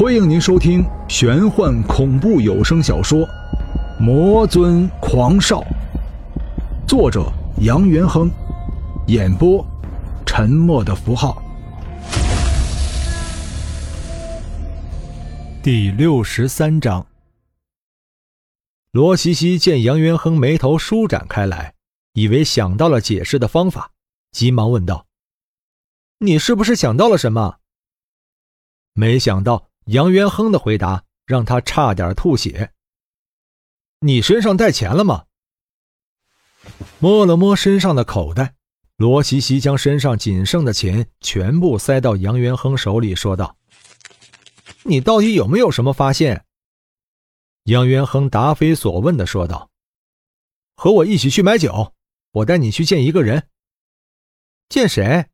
欢迎您收听玄幻恐怖有声小说《魔尊狂少》，作者杨元亨，演播沉默的符号。第六十三章，罗西西见杨元亨眉头舒展开来，以为想到了解释的方法，急忙问道：“你是不是想到了什么？”没想到。杨元亨的回答让他差点吐血。你身上带钱了吗？摸了摸身上的口袋，罗西西将身上仅剩的钱全部塞到杨元亨手里，说道：“你到底有没有什么发现？”杨元亨答非所问的说道：“和我一起去买酒，我带你去见一个人。”见谁？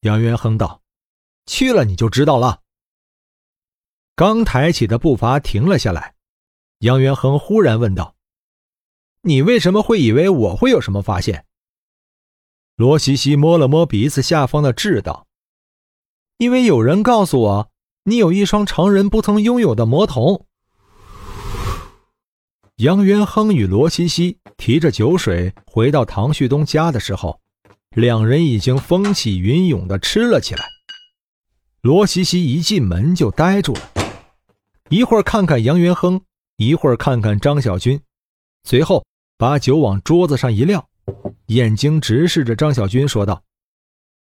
杨元亨道：“去了你就知道了。”刚抬起的步伐停了下来，杨元亨忽然问道：“你为什么会以为我会有什么发现？”罗西西摸了摸鼻子下方的痣道：“因为有人告诉我，你有一双常人不曾拥有的魔瞳。”杨元亨与罗西西提着酒水回到唐旭东家的时候，两人已经风起云涌的吃了起来。罗西西一进门就呆住了。一会儿看看杨元亨，一会儿看看张小军，随后把酒往桌子上一撂，眼睛直视着张小军说道：“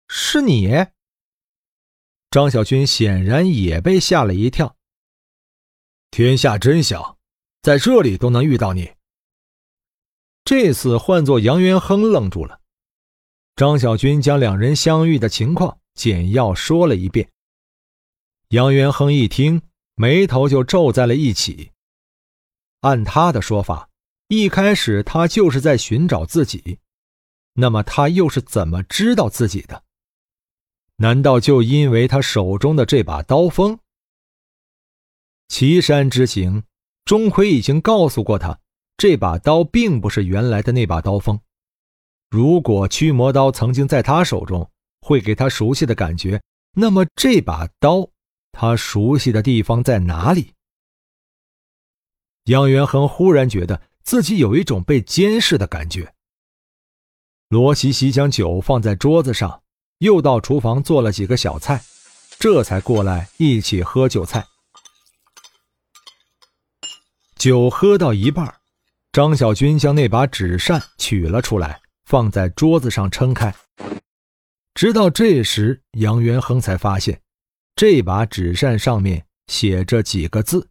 是你。”张小军显然也被吓了一跳。天下真小，在这里都能遇到你。这次换做杨元亨愣住了，张小军将两人相遇的情况简要说了一遍。杨元亨一听。眉头就皱在了一起。按他的说法，一开始他就是在寻找自己，那么他又是怎么知道自己的？难道就因为他手中的这把刀锋？岐山之行，钟馗已经告诉过他，这把刀并不是原来的那把刀锋。如果驱魔刀曾经在他手中，会给他熟悉的感觉，那么这把刀。他熟悉的地方在哪里？杨元亨忽然觉得自己有一种被监视的感觉。罗西西将酒放在桌子上，又到厨房做了几个小菜，这才过来一起喝酒菜。酒喝到一半，张小军将那把纸扇取了出来，放在桌子上撑开。直到这时，杨元亨才发现。这把纸扇上面写着几个字：“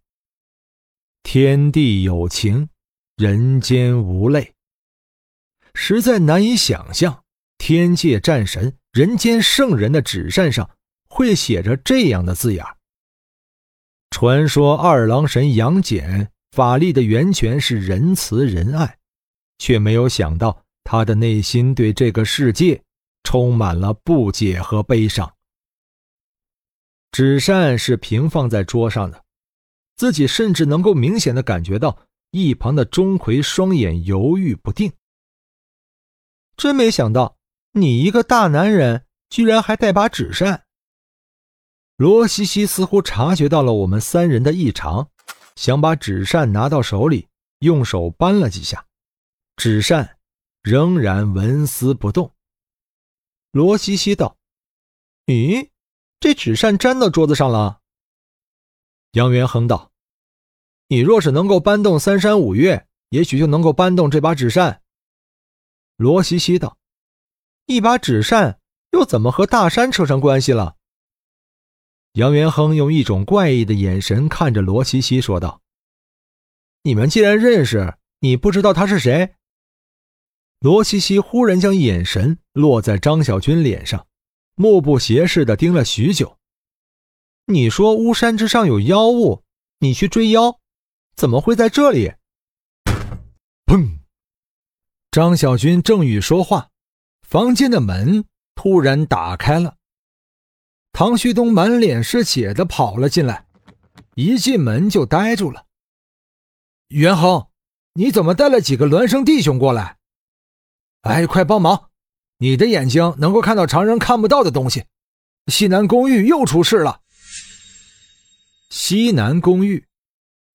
天地有情，人间无泪。”实在难以想象，天界战神、人间圣人的纸扇上会写着这样的字眼。传说二郎神杨戬法力的源泉是仁慈仁爱，却没有想到他的内心对这个世界充满了不解和悲伤。纸扇是平放在桌上的，自己甚至能够明显的感觉到一旁的钟馗双眼犹豫不定。真没想到，你一个大男人居然还带把纸扇。罗西西似乎察觉到了我们三人的异常，想把纸扇拿到手里，用手扳了几下，纸扇仍然纹丝不动。罗西西道：“咦？”这纸扇粘到桌子上了。杨元亨道：“你若是能够搬动三山五岳，也许就能够搬动这把纸扇。”罗西西道：“一把纸扇又怎么和大山扯上关系了？”杨元亨用一种怪异的眼神看着罗西西，说道：“你们既然认识，你不知道他是谁？”罗西西忽然将眼神落在张小军脸上。目不斜视的盯了许久。你说巫山之上有妖物，你去追妖，怎么会在这里？砰！张小军正欲说话，房间的门突然打开了。唐旭东满脸是血的跑了进来，一进门就呆住了。元亨，你怎么带了几个孪生弟兄过来？哎，快帮忙！你的眼睛能够看到常人看不到的东西，西南公寓又出事了。西南公寓，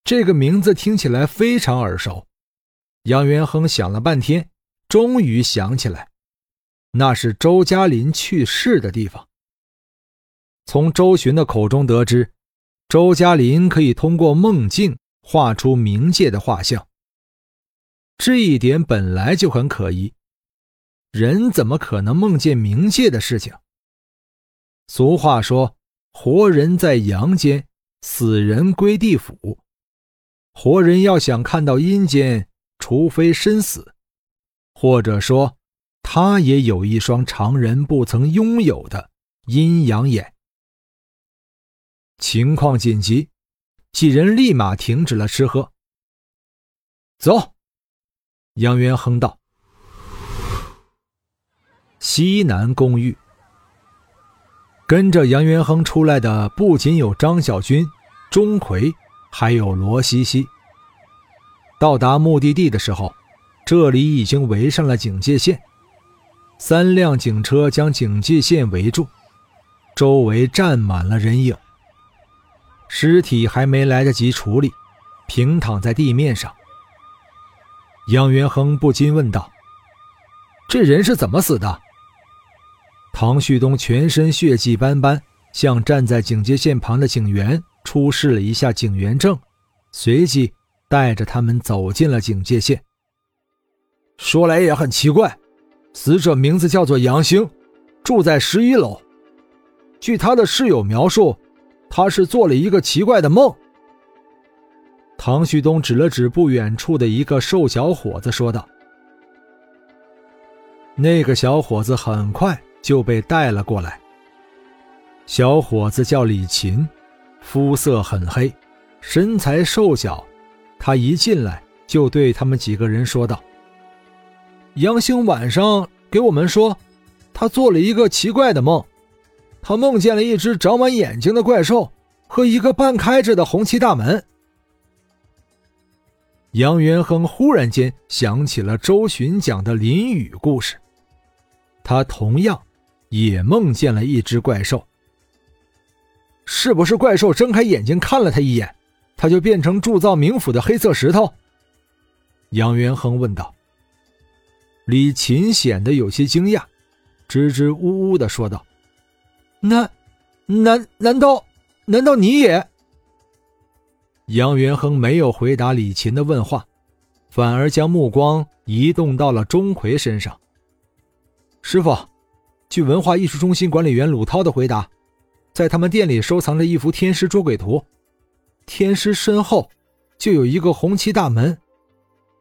这个名字听起来非常耳熟。杨元亨想了半天，终于想起来，那是周嘉林去世的地方。从周巡的口中得知，周嘉林可以通过梦境画出冥界的画像。这一点本来就很可疑，人怎么可能梦见冥界的事情？俗话说：“活人在阳间，死人归地府。”活人要想看到阴间。除非身死，或者说，他也有一双常人不曾拥有的阴阳眼。情况紧急，几人立马停止了吃喝。走，杨元亨道。西南公寓，跟着杨元亨出来的不仅有张小军、钟馗，还有罗西西。到达目的地的时候，这里已经围上了警戒线，三辆警车将警戒线围住，周围站满了人影。尸体还没来得及处理，平躺在地面上。杨元亨不禁问道：“这人是怎么死的？”唐旭东全身血迹斑斑，向站在警戒线旁的警员出示了一下警员证，随即。带着他们走进了警戒线。说来也很奇怪，死者名字叫做杨兴，住在十一楼。据他的室友描述，他是做了一个奇怪的梦。唐旭东指了指不远处的一个瘦小伙子，说道：“那个小伙子很快就被带了过来。小伙子叫李琴，肤色很黑，身材瘦小。”他一进来就对他们几个人说道：“杨兴晚上给我们说，他做了一个奇怪的梦，他梦见了一只长满眼睛的怪兽和一个半开着的红漆大门。”杨元亨忽然间想起了周巡讲的林雨故事，他同样也梦见了一只怪兽。是不是怪兽睁开眼睛看了他一眼？他就变成铸造冥府的黑色石头。杨元亨问道。李琴显得有些惊讶，支支吾吾的说道：“难，难难道难道你也？”杨元亨没有回答李琴的问话，反而将目光移动到了钟馗身上。师傅，据文化艺术中心管理员鲁涛的回答，在他们店里收藏着一幅天师捉鬼图。天师身后就有一个红漆大门，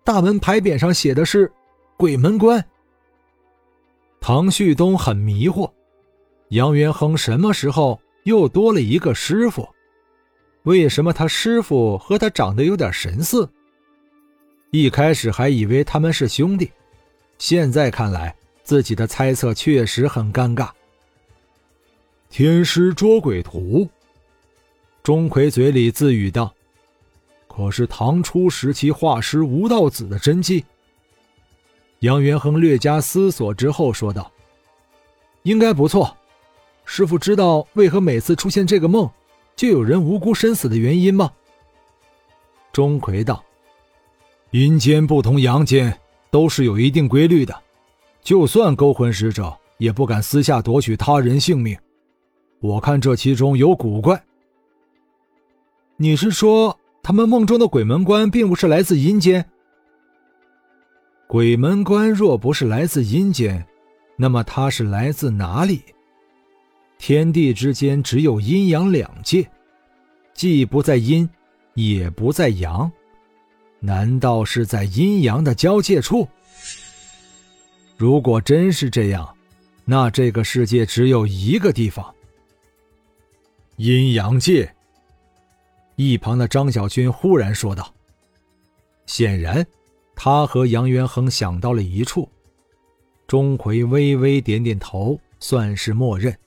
大门牌匾上写的是“鬼门关”。唐旭东很迷惑，杨元亨什么时候又多了一个师傅？为什么他师傅和他长得有点神似？一开始还以为他们是兄弟，现在看来自己的猜测确实很尴尬。天师捉鬼图。钟馗嘴里自语道：“可是唐初时期画师吴道子的真迹。”杨元亨略加思索之后说道：“应该不错。师傅知道为何每次出现这个梦，就有人无辜身死的原因吗？”钟馗道：“阴间不同阳间，都是有一定规律的。就算勾魂使者，也不敢私下夺取他人性命。我看这其中有古怪。”你是说，他们梦中的鬼门关并不是来自阴间？鬼门关若不是来自阴间，那么它是来自哪里？天地之间只有阴阳两界，既不在阴，也不在阳，难道是在阴阳的交界处？如果真是这样，那这个世界只有一个地方——阴阳界。一旁的张小军忽然说道：“显然，他和杨元亨想到了一处。”钟馗微微点点头，算是默认。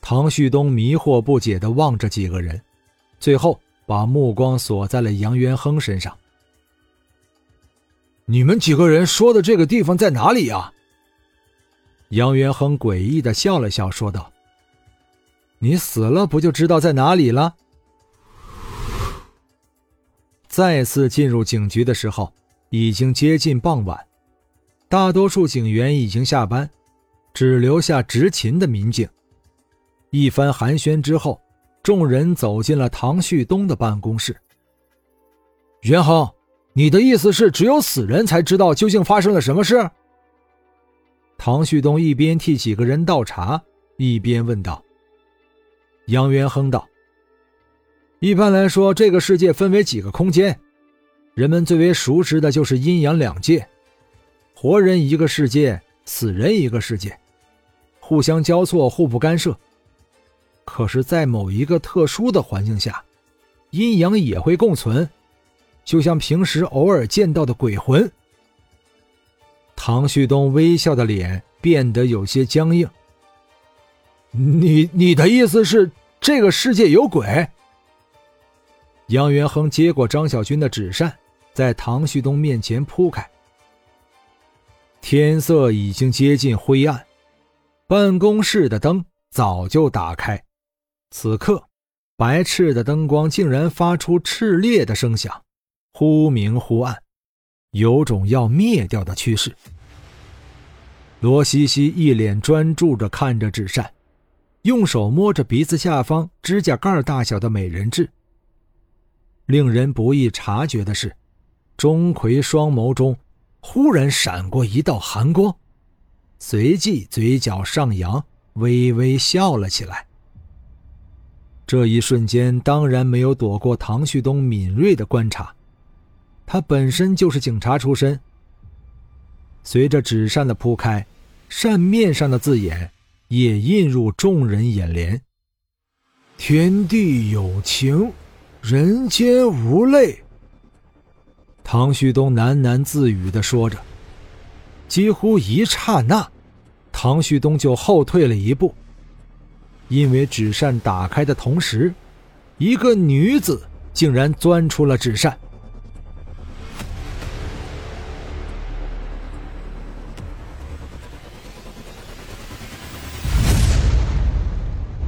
唐旭东迷惑不解地望着几个人，最后把目光锁在了杨元亨身上。“你们几个人说的这个地方在哪里呀？”杨元亨诡异的笑了笑，说道：“你死了不就知道在哪里了？”再次进入警局的时候，已经接近傍晚，大多数警员已经下班，只留下执勤的民警。一番寒暄之后，众人走进了唐旭东的办公室。元亨，你的意思是只有死人才知道究竟发生了什么事？唐旭东一边替几个人倒茶，一边问道。杨元亨道：“一般来说，这个世界分为几个空间，人们最为熟知的就是阴阳两界，活人一个世界，死人一个世界，互相交错，互不干涉。可是，在某一个特殊的环境下，阴阳也会共存，就像平时偶尔见到的鬼魂。”唐旭东微笑的脸变得有些僵硬。你你的意思是这个世界有鬼？杨元亨接过张小军的纸扇，在唐旭东面前铺开。天色已经接近灰暗，办公室的灯早就打开，此刻白炽的灯光竟然发出炽烈的声响，忽明忽暗，有种要灭掉的趋势。罗西西一脸专注着看着纸扇。用手摸着鼻子下方指甲盖大小的美人痣。令人不易察觉的是，钟馗双眸中忽然闪过一道寒光，随即嘴角上扬，微微笑了起来。这一瞬间当然没有躲过唐旭东敏锐的观察，他本身就是警察出身。随着纸扇的铺开，扇面上的字眼。也映入众人眼帘。天地有情，人间无泪。唐旭东喃喃自语的说着，几乎一刹那，唐旭东就后退了一步，因为纸扇打开的同时，一个女子竟然钻出了纸扇。